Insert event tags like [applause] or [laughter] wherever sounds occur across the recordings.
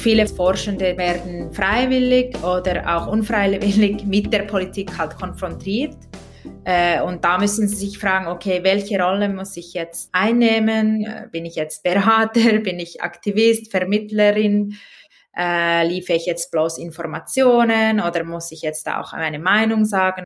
viele Forschende werden freiwillig oder auch unfreiwillig [laughs] mit der Politik halt konfrontiert. Äh, und da müssen Sie sich fragen, okay, welche Rolle muss ich jetzt einnehmen? Äh, bin ich jetzt Berater? [laughs] Bin ich Aktivist, Vermittlerin? Äh, liefere ich jetzt bloß Informationen oder muss ich jetzt auch meine Meinung sagen?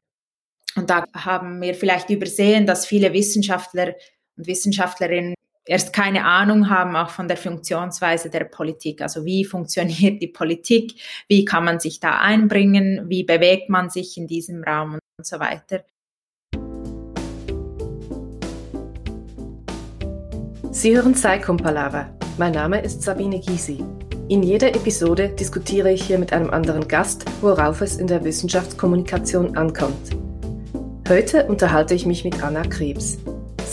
Und da haben wir vielleicht übersehen, dass viele Wissenschaftler und Wissenschaftlerinnen erst keine Ahnung haben, auch von der Funktionsweise der Politik. Also wie funktioniert die Politik? Wie kann man sich da einbringen? Wie bewegt man sich in diesem Raum und so weiter? Sie hören Saikom Palava. Mein Name ist Sabine Gysi. In jeder Episode diskutiere ich hier mit einem anderen Gast, worauf es in der Wissenschaftskommunikation ankommt. Heute unterhalte ich mich mit Anna Krebs.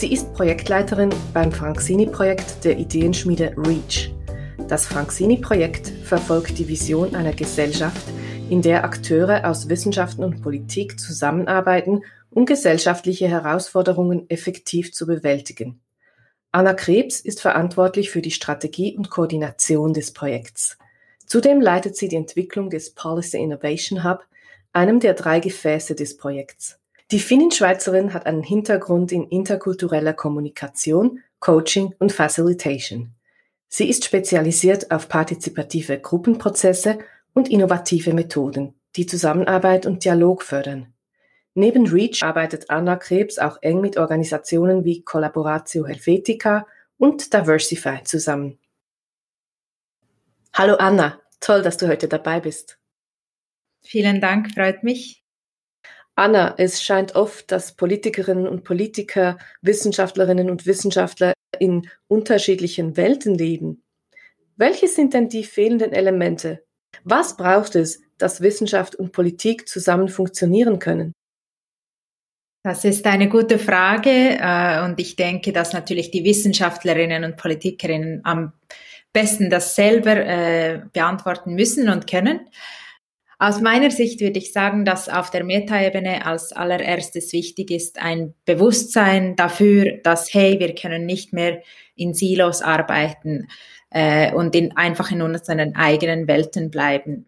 Sie ist Projektleiterin beim Franxini-Projekt der Ideenschmiede REACH. Das Franxini-Projekt verfolgt die Vision einer Gesellschaft, in der Akteure aus Wissenschaften und Politik zusammenarbeiten, um gesellschaftliche Herausforderungen effektiv zu bewältigen. Anna Krebs ist verantwortlich für die Strategie und Koordination des Projekts. Zudem leitet sie die Entwicklung des Policy Innovation Hub, einem der drei Gefäße des Projekts. Die Finnin-Schweizerin hat einen Hintergrund in interkultureller Kommunikation, Coaching und Facilitation. Sie ist spezialisiert auf partizipative Gruppenprozesse und innovative Methoden, die Zusammenarbeit und Dialog fördern. Neben REACH arbeitet Anna Krebs auch eng mit Organisationen wie Collaboratio Helvetica und Diversify zusammen. Hallo Anna, toll, dass du heute dabei bist. Vielen Dank, freut mich. Anna, es scheint oft, dass Politikerinnen und Politiker, Wissenschaftlerinnen und Wissenschaftler in unterschiedlichen Welten leben. Welche sind denn die fehlenden Elemente? Was braucht es, dass Wissenschaft und Politik zusammen funktionieren können? Das ist eine gute Frage äh, und ich denke, dass natürlich die Wissenschaftlerinnen und Politikerinnen am besten das selber äh, beantworten müssen und können. Aus meiner Sicht würde ich sagen, dass auf der Metaebene als allererstes wichtig ist ein Bewusstsein dafür, dass, hey, wir können nicht mehr in Silos arbeiten äh, und in, einfach in unseren eigenen Welten bleiben.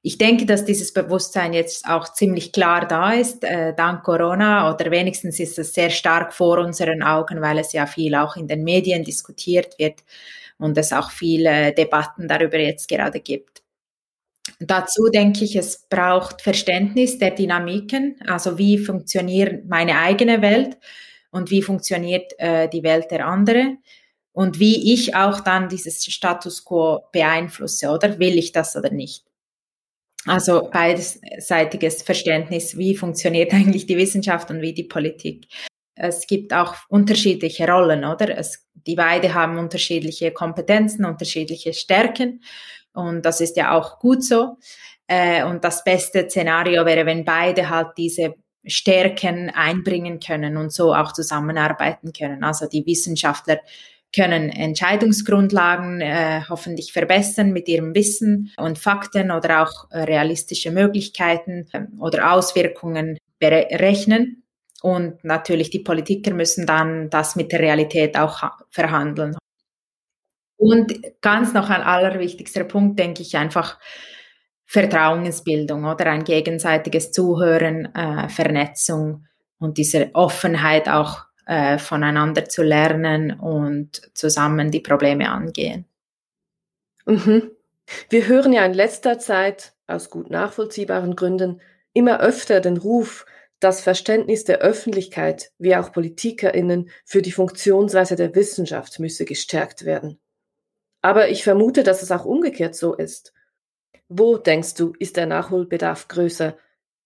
Ich denke, dass dieses Bewusstsein jetzt auch ziemlich klar da ist, äh, dank Corona, oder wenigstens ist es sehr stark vor unseren Augen, weil es ja viel auch in den Medien diskutiert wird und es auch viele Debatten darüber jetzt gerade gibt. Dazu denke ich, es braucht Verständnis der Dynamiken, also wie funktioniert meine eigene Welt und wie funktioniert äh, die Welt der anderen und wie ich auch dann dieses Status quo beeinflusse, oder will ich das oder nicht? Also beidseitiges Verständnis, wie funktioniert [laughs] eigentlich die Wissenschaft und wie die Politik. Es gibt auch unterschiedliche Rollen, oder? Es, die beide haben unterschiedliche Kompetenzen, unterschiedliche Stärken und das ist ja auch gut so. Äh, und das beste Szenario wäre, wenn beide halt diese Stärken einbringen können und so auch zusammenarbeiten können. Also die Wissenschaftler können Entscheidungsgrundlagen äh, hoffentlich verbessern mit ihrem Wissen und Fakten oder auch realistische Möglichkeiten äh, oder Auswirkungen berechnen. Und natürlich die Politiker müssen dann das mit der Realität auch verhandeln. Und ganz noch ein allerwichtigster Punkt, denke ich, einfach Vertrauensbildung oder ein gegenseitiges Zuhören, äh, Vernetzung und diese Offenheit auch äh, voneinander zu lernen und zusammen die Probleme angehen. Mhm. Wir hören ja in letzter Zeit aus gut nachvollziehbaren Gründen immer öfter den Ruf, das Verständnis der Öffentlichkeit wie auch Politikerinnen für die Funktionsweise der Wissenschaft müsse gestärkt werden. Aber ich vermute, dass es auch umgekehrt so ist. Wo, denkst du, ist der Nachholbedarf größer?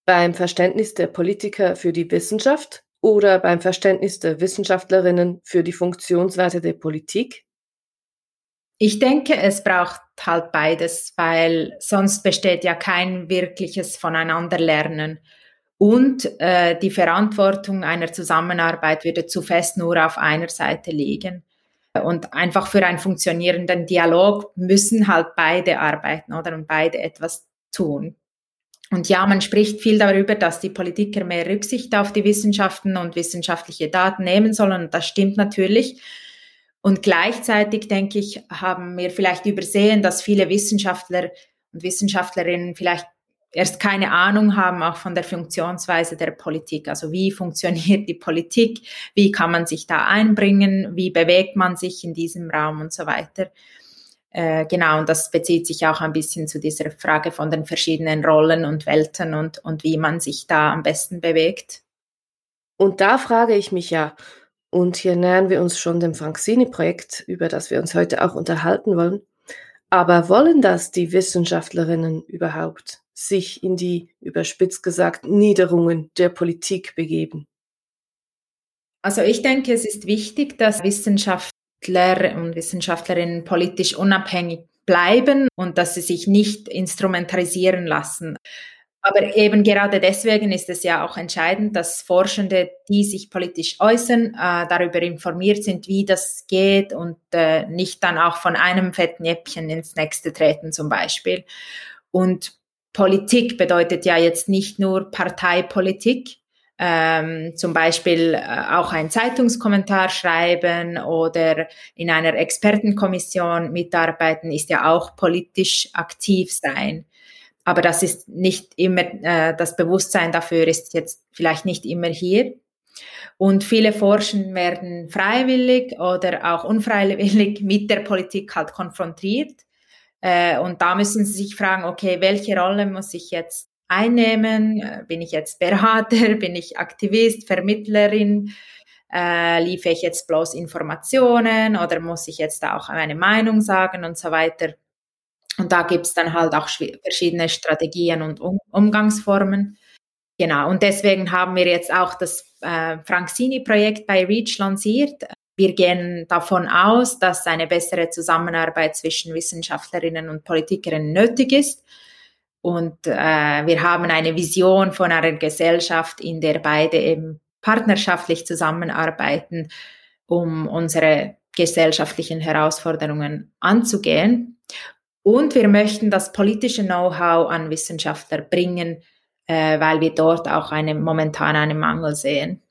Beim Verständnis der Politiker für die Wissenschaft oder beim Verständnis der Wissenschaftlerinnen für die Funktionsweise der Politik? Ich denke, es braucht halt beides, weil sonst besteht ja kein wirkliches Voneinanderlernen. Und äh, die Verantwortung einer Zusammenarbeit würde zu fest nur auf einer Seite liegen. Und einfach für einen funktionierenden Dialog müssen halt beide arbeiten oder und beide etwas tun. Und ja, man spricht viel darüber, dass die Politiker mehr Rücksicht auf die Wissenschaften und wissenschaftliche Daten nehmen sollen. Und das stimmt natürlich. Und gleichzeitig, denke ich, haben wir vielleicht übersehen, dass viele Wissenschaftler und Wissenschaftlerinnen vielleicht erst keine Ahnung haben auch von der Funktionsweise der Politik. Also wie funktioniert die Politik? Wie kann man sich da einbringen? Wie bewegt man sich in diesem Raum und so weiter? Äh, genau, und das bezieht sich auch ein bisschen zu dieser Frage von den verschiedenen Rollen und Welten und, und wie man sich da am besten bewegt. Und da frage ich mich ja, und hier nähern wir uns schon dem Franksini-Projekt, über das wir uns heute auch unterhalten wollen. Aber wollen das die Wissenschaftlerinnen überhaupt? Sich in die, überspitzt gesagt, Niederungen der Politik begeben? Also ich denke, es ist wichtig, dass Wissenschaftler und Wissenschaftlerinnen politisch unabhängig bleiben und dass sie sich nicht instrumentalisieren lassen. Aber eben gerade deswegen ist es ja auch entscheidend, dass Forschende, die sich politisch äußern, äh, darüber informiert sind, wie das geht und äh, nicht dann auch von einem Fettnäpfchen ins nächste treten zum Beispiel. Und Politik bedeutet ja jetzt nicht nur Parteipolitik, ähm, zum Beispiel äh, auch ein Zeitungskommentar schreiben oder in einer Expertenkommission mitarbeiten, ist ja auch politisch aktiv sein. Aber das ist nicht immer, äh, das Bewusstsein dafür ist jetzt vielleicht nicht immer hier. Und viele Forschen werden freiwillig oder auch unfreiwillig [laughs] mit der Politik halt konfrontiert. Äh, und da müssen Sie sich fragen, okay, welche Rolle muss ich jetzt einnehmen? Äh, bin ich jetzt Berater? [laughs] Bin ich Aktivist, Vermittlerin? Äh, liefere ich jetzt bloß Informationen oder muss ich jetzt auch meine Meinung sagen und so weiter? Und da gibt es dann halt auch verschiedene Strategien und um Umgangsformen. Genau, und deswegen haben wir jetzt auch das äh, Franksini-Projekt bei REACH lanciert. Wir gehen davon aus, dass eine bessere Zusammenarbeit zwischen Wissenschaftlerinnen und Politikerinnen nötig ist. Und äh, wir haben eine Vision von einer Gesellschaft, in der beide eben partnerschaftlich zusammenarbeiten, um unsere gesellschaftlichen Herausforderungen anzugehen. Und wir möchten das politische Know-how an Wissenschaftler bringen, äh, weil wir dort auch eine, momentan einen Mangel sehen.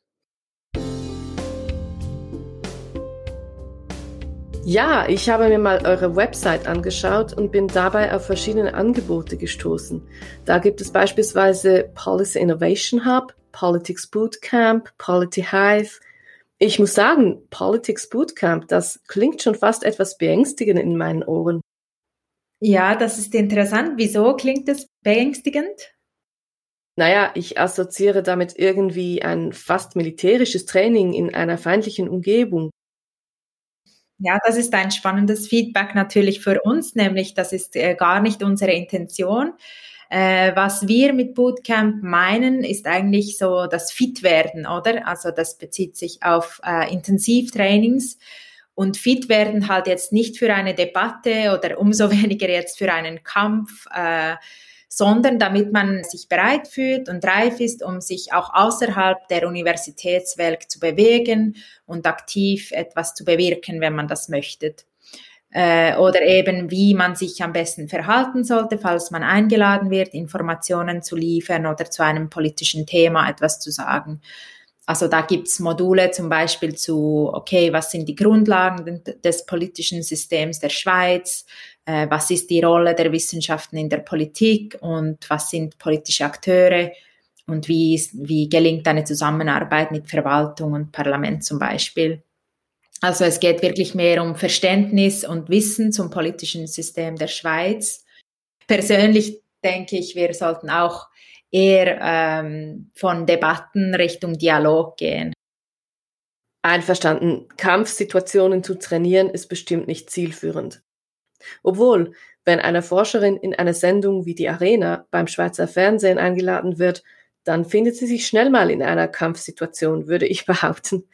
Ja, ich habe mir mal eure Website angeschaut und bin dabei auf verschiedene Angebote gestoßen. Da gibt es beispielsweise Policy Innovation Hub, Politics Bootcamp, Polity Hive. Ich muss sagen, Politics Bootcamp, das klingt schon fast etwas beängstigend in meinen Ohren. Ja, das ist interessant. Wieso klingt es beängstigend? Naja, ich assoziiere damit irgendwie ein fast militärisches Training in einer feindlichen Umgebung. Ja, das ist ein spannendes Feedback natürlich für uns, nämlich das ist äh, gar nicht unsere Intention. Äh, was wir mit Bootcamp meinen, ist eigentlich so das Fit-Werden, oder? Also das bezieht sich auf äh, Intensivtrainings und fit werden halt jetzt nicht für eine Debatte oder umso [laughs] weniger jetzt für einen Kampf. Äh, sondern damit man sich bereit fühlt und reif ist, um sich auch außerhalb der Universitätswelt zu bewegen und aktiv etwas zu bewirken, wenn man das möchte. Äh, oder eben, wie man sich am besten verhalten sollte, falls man eingeladen wird, Informationen zu liefern oder zu einem politischen Thema etwas zu sagen. Also da gibt's Module zum Beispiel zu, okay, was sind die Grundlagen des politischen Systems der Schweiz, äh, was ist die Rolle der Wissenschaften in der Politik und was sind politische Akteure und wie, wie gelingt eine Zusammenarbeit mit Verwaltung und Parlament zum Beispiel. Also es geht wirklich mehr um Verständnis und Wissen zum politischen System der Schweiz. Persönlich denke ich, wir sollten auch eher ähm, von Debatten Richtung Dialog gehen. Einverstanden. Kampfsituationen zu trainieren ist bestimmt nicht zielführend. Obwohl, wenn eine Forscherin in eine Sendung wie die Arena beim Schweizer Fernsehen eingeladen wird, dann findet sie sich schnell mal in einer Kampfsituation, würde ich [laughs] behaupten.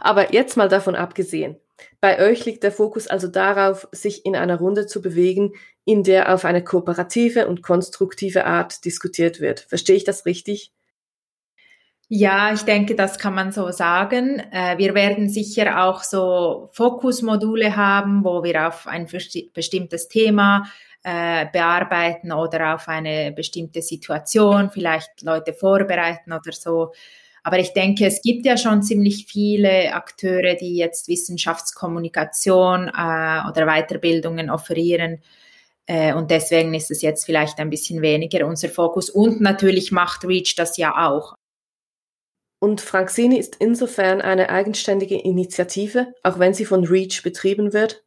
Aber jetzt mal davon abgesehen. Bei euch liegt der Fokus also darauf, sich in einer Runde zu bewegen, in der auf eine kooperative und konstruktive Art diskutiert wird. Verstehe ich das richtig? Ja, ich denke, das kann man so sagen. Äh, wir werden sicher auch so Fokusmodule haben, wo wir auf ein bestimmtes Thema äh, bearbeiten oder auf eine bestimmte Situation, vielleicht Leute vorbereiten oder so. Aber ich denke, es gibt ja schon ziemlich viele Akteure, die jetzt Wissenschaftskommunikation äh, oder Weiterbildungen offerieren. Äh, und deswegen ist es jetzt vielleicht ein bisschen weniger unser Fokus. Und natürlich macht REACH das ja auch. Und Franxini ist insofern eine eigenständige Initiative, auch wenn sie von REACH betrieben wird?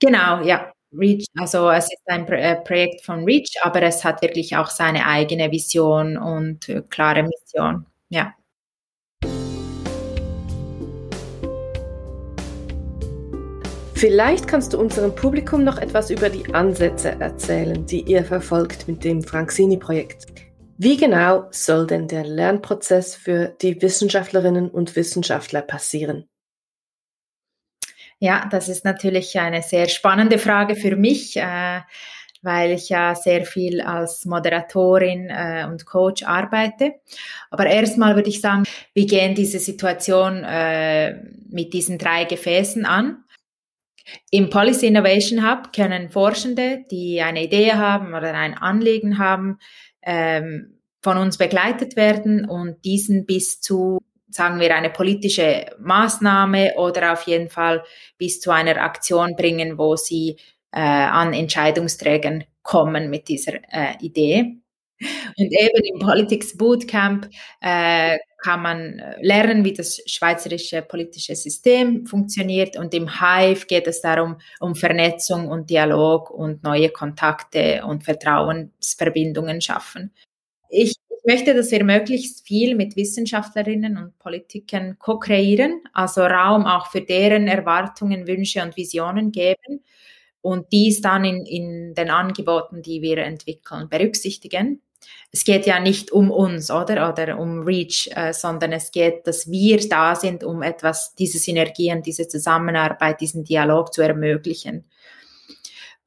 Genau, ja. REACH, also es ist ein äh, Projekt von REACH, aber es hat wirklich auch seine eigene Vision und äh, klare Mission. Ja. Vielleicht kannst du unserem Publikum noch etwas über die Ansätze erzählen, die ihr verfolgt mit dem Franxini-Projekt. Wie genau soll denn der Lernprozess für die Wissenschaftlerinnen und Wissenschaftler passieren? Ja, das ist natürlich eine sehr spannende Frage für mich, äh, weil ich ja sehr viel als Moderatorin äh, und Coach arbeite. Aber erstmal würde ich sagen, wir gehen diese Situation äh, mit diesen drei Gefäßen an. Im Policy Innovation Hub können Forschende, die eine Idee haben oder ein Anliegen haben, ähm, von uns begleitet werden und diesen bis zu, sagen wir, eine politische Maßnahme oder auf jeden Fall bis zu einer Aktion bringen, wo sie äh, an Entscheidungsträgern kommen mit dieser äh, Idee. Und eben im Politics Bootcamp äh, kann man lernen, wie das schweizerische politische System funktioniert. Und im Hive geht es darum, um Vernetzung und Dialog und neue Kontakte und Vertrauensverbindungen schaffen. Ich möchte, dass wir möglichst viel mit Wissenschaftlerinnen und Politikern ko-kreieren, also Raum auch für deren Erwartungen, Wünsche und Visionen geben und dies dann in, in den Angeboten, die wir entwickeln, berücksichtigen es geht ja nicht um uns, oder? Oder um Reach, äh, sondern es geht, dass wir da sind, um etwas, diese Synergien, diese Zusammenarbeit, diesen Dialog zu ermöglichen.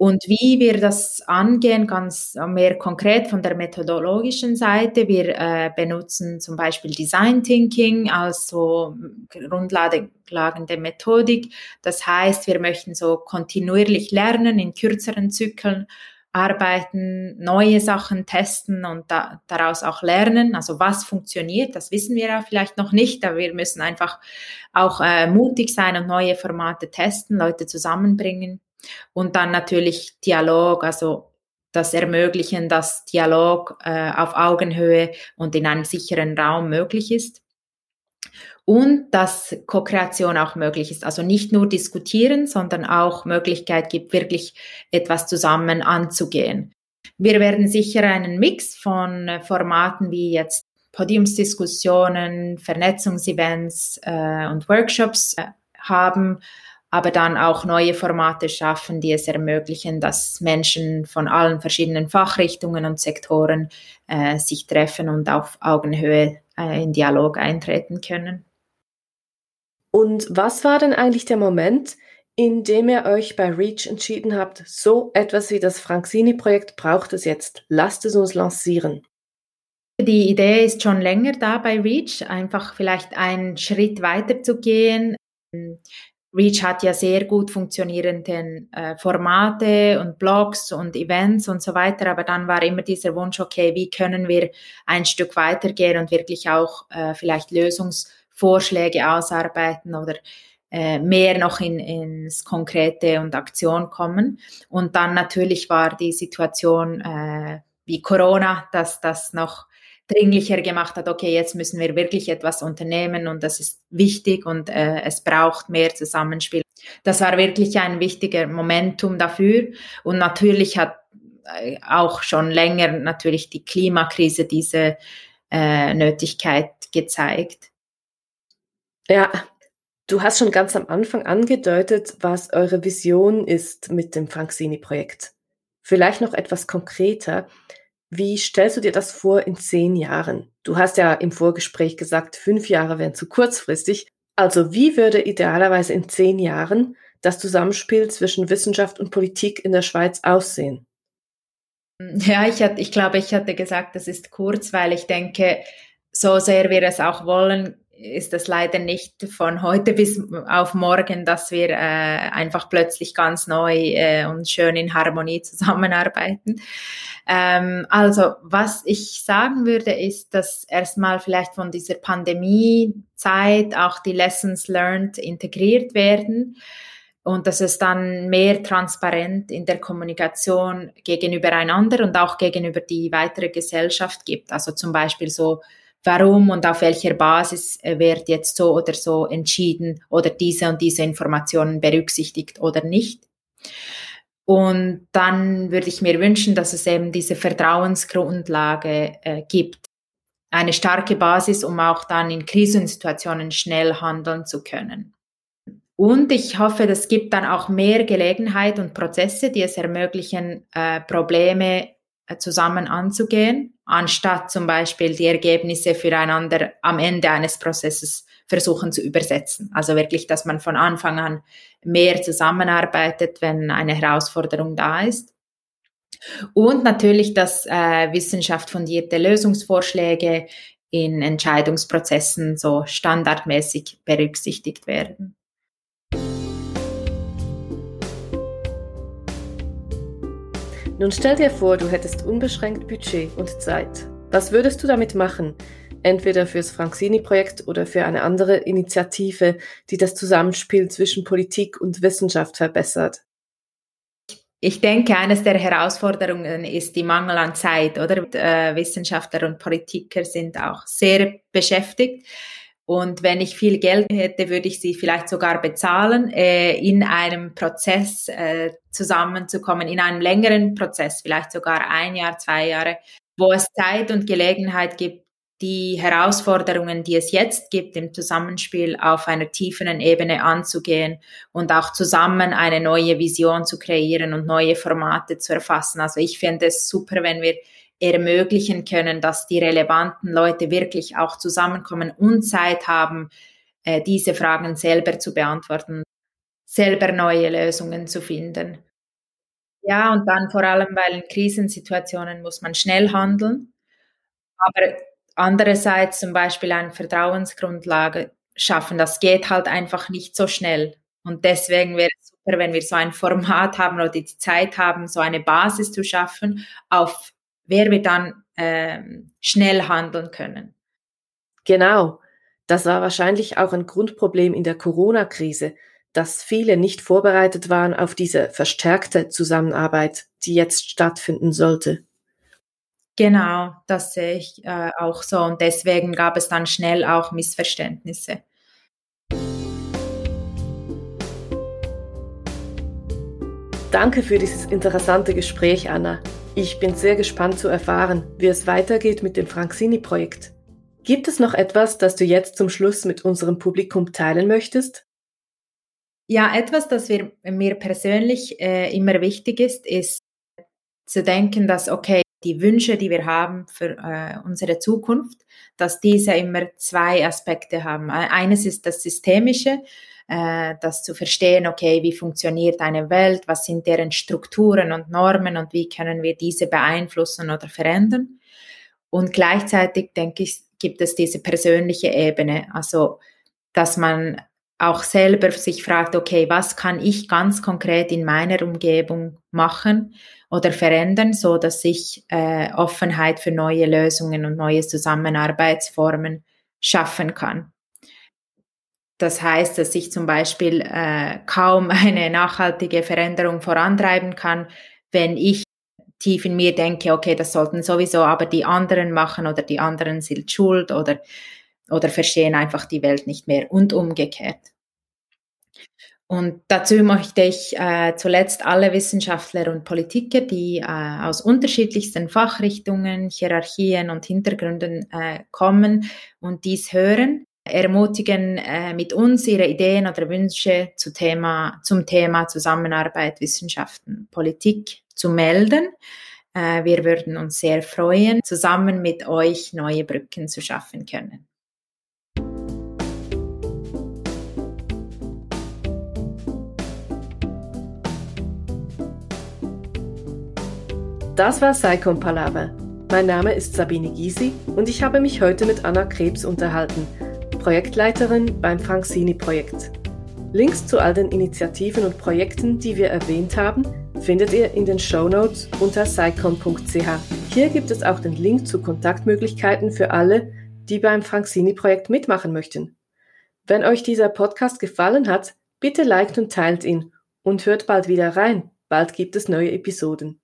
Und wie wir das angehen, ganz mehr konkret von der methodologischen Seite. Wir äh, benutzen zum Beispiel Design Thinking als so grundlegende Methodik. Das heißt, wir möchten so kontinuierlich lernen in kürzeren Zyklen arbeiten, neue Sachen testen und da, daraus auch lernen. Also was funktioniert, das wissen wir ja vielleicht noch nicht, aber wir müssen einfach auch äh, mutig sein und neue Formate testen, Leute zusammenbringen und dann natürlich Dialog, also das Ermöglichen, dass Dialog äh, auf Augenhöhe und in einem sicheren Raum möglich ist und dass Co-Kreation auch möglich ist. Also nicht nur diskutieren, sondern auch Möglichkeit gibt, wirklich etwas zusammen anzugehen. Wir werden sicher einen Mix von Formaten wie jetzt Podiumsdiskussionen, Vernetzungsevents äh, und Workshops äh, haben, aber dann auch neue Formate schaffen, die es ermöglichen, dass Menschen von allen verschiedenen Fachrichtungen und Sektoren äh, sich treffen und auf Augenhöhe äh, in Dialog eintreten können. Und was war denn eigentlich der Moment, in dem ihr euch bei REACH entschieden habt, so etwas wie das Franxini-Projekt braucht es jetzt, lasst es uns lancieren? Die Idee ist schon länger da bei REACH, einfach vielleicht einen Schritt weiter zu gehen. REACH hat ja sehr gut funktionierende äh, Formate und Blogs und Events und so weiter, aber dann war immer dieser Wunsch, okay, wie können wir ein Stück weitergehen und wirklich auch äh, vielleicht Lösungs Vorschläge ausarbeiten oder äh, mehr noch in, ins Konkrete und Aktion kommen. Und dann natürlich war die Situation äh, wie Corona, dass das noch dringlicher gemacht hat, okay, jetzt müssen wir wirklich etwas unternehmen und das ist wichtig und äh, es braucht mehr Zusammenspiel. Das war wirklich ein wichtiger Momentum dafür und natürlich hat äh, auch schon länger natürlich die Klimakrise diese äh, Nötigkeit gezeigt. Ja, du hast schon ganz am Anfang angedeutet, was eure Vision ist mit dem Franxini-Projekt. Vielleicht noch etwas konkreter. Wie stellst du dir das vor in zehn Jahren? Du hast ja im Vorgespräch gesagt, fünf Jahre wären zu kurzfristig. Also wie würde idealerweise in zehn Jahren das Zusammenspiel zwischen Wissenschaft und Politik in der Schweiz aussehen? Ja, ich, hatte, ich glaube, ich hatte gesagt, das ist kurz, weil ich denke, so sehr wir es auch wollen, ist das leider nicht von heute bis auf morgen, dass wir äh, einfach plötzlich ganz neu äh, und schön in Harmonie zusammenarbeiten. Ähm, also was ich sagen würde, ist, dass erstmal vielleicht von dieser Pandemiezeit auch die Lessons learned integriert werden und dass es dann mehr transparent in der Kommunikation gegenüber einander und auch gegenüber die weitere Gesellschaft gibt. Also zum Beispiel so, warum und auf welcher Basis äh, wird jetzt so oder so entschieden oder diese und diese Informationen berücksichtigt oder nicht. Und dann würde ich mir wünschen, dass es eben diese Vertrauensgrundlage äh, gibt. Eine starke Basis, um auch dann in Krisensituationen schnell handeln zu können. Und ich hoffe, es gibt dann auch mehr Gelegenheit und Prozesse, die es ermöglichen, äh, Probleme zusammen anzugehen, anstatt zum Beispiel die Ergebnisse füreinander am Ende eines Prozesses versuchen zu übersetzen. Also wirklich, dass man von Anfang an mehr zusammenarbeitet, wenn eine Herausforderung da ist. Und natürlich, dass äh, Wissenschaft fundierte Lösungsvorschläge in Entscheidungsprozessen so standardmäßig berücksichtigt werden. Nun stell dir vor, du hättest unbeschränkt Budget und Zeit. Was würdest du damit machen? Entweder fürs Franzini-Projekt oder für eine andere Initiative, die das Zusammenspiel zwischen Politik und Wissenschaft verbessert. Ich denke, eines der Herausforderungen ist die Mangel an Zeit, oder? Äh, Wissenschaftler und Politiker sind auch sehr beschäftigt. Und wenn ich viel Geld hätte, würde ich sie vielleicht sogar bezahlen, äh, in einem Prozess äh, zusammenzukommen, in einem längeren Prozess, vielleicht sogar ein Jahr, zwei Jahre, wo es Zeit und Gelegenheit gibt, die Herausforderungen, die es jetzt gibt, im Zusammenspiel auf einer tieferen Ebene anzugehen und auch zusammen eine neue Vision zu kreieren und neue Formate zu erfassen. Also ich finde es super, wenn wir ermöglichen können, dass die relevanten Leute wirklich auch zusammenkommen und Zeit haben, äh, diese Fragen selber zu beantworten, selber neue Lösungen zu finden. Ja, und dann vor allem, weil in Krisensituationen muss man schnell handeln. Aber andererseits zum Beispiel eine Vertrauensgrundlage schaffen, das geht halt einfach nicht so schnell. Und deswegen wäre es super, wenn wir so ein Format haben oder die Zeit haben, so eine Basis zu schaffen, auf wer wir dann ähm, schnell handeln können. Genau. Das war wahrscheinlich auch ein Grundproblem in der Corona-Krise, dass viele nicht vorbereitet waren auf diese verstärkte Zusammenarbeit, die jetzt stattfinden sollte. Genau, das sehe ich äh, auch so. Und deswegen gab es dann schnell auch Missverständnisse. Danke für dieses interessante Gespräch, Anna. Ich bin sehr gespannt zu erfahren, wie es weitergeht mit dem Franxini-Projekt. Gibt es noch etwas, das du jetzt zum Schluss mit unserem Publikum teilen möchtest? Ja, etwas, das wir, mir persönlich äh, immer wichtig ist, ist zu denken, dass, okay, die Wünsche, die wir haben für äh, unsere Zukunft, dass diese immer zwei Aspekte haben. Eines ist das Systemische, äh, das zu verstehen, okay, wie funktioniert eine Welt, was sind deren Strukturen und Normen und wie können wir diese beeinflussen oder verändern. Und gleichzeitig, denke ich, gibt es diese persönliche Ebene, also dass man auch selber sich fragt, okay, was kann ich ganz konkret in meiner Umgebung machen oder verändern, so dass ich äh, Offenheit für neue Lösungen und neue Zusammenarbeitsformen schaffen kann. Das heißt, dass ich zum Beispiel äh, kaum [laughs] eine nachhaltige Veränderung vorantreiben kann, wenn ich tief in mir denke, okay, das sollten sowieso aber die anderen machen oder die anderen sind schuld oder, oder verstehen einfach die Welt nicht mehr und umgekehrt. Und dazu möchte ich äh, zuletzt alle Wissenschaftler und Politiker, die äh, aus unterschiedlichsten Fachrichtungen, Hierarchien und Hintergründen äh, kommen und dies hören, ermutigen, äh, mit uns ihre Ideen oder Wünsche zu Thema, zum Thema Zusammenarbeit, Wissenschaften, Politik zu melden. Äh, wir würden uns sehr freuen, zusammen mit euch neue Brücken zu schaffen können. Das war Saikon Palaver. Mein Name ist Sabine Gysi und ich habe mich heute mit Anna Krebs unterhalten, Projektleiterin beim Franzini-Projekt. Links zu all den Initiativen und Projekten, die wir erwähnt haben, findet ihr in den Show Notes unter cycon.ch. Hier gibt es auch den Link zu Kontaktmöglichkeiten für alle, die beim Franzini-Projekt mitmachen möchten. Wenn euch dieser Podcast gefallen hat, bitte liked und teilt ihn und hört bald wieder rein. Bald gibt es neue Episoden.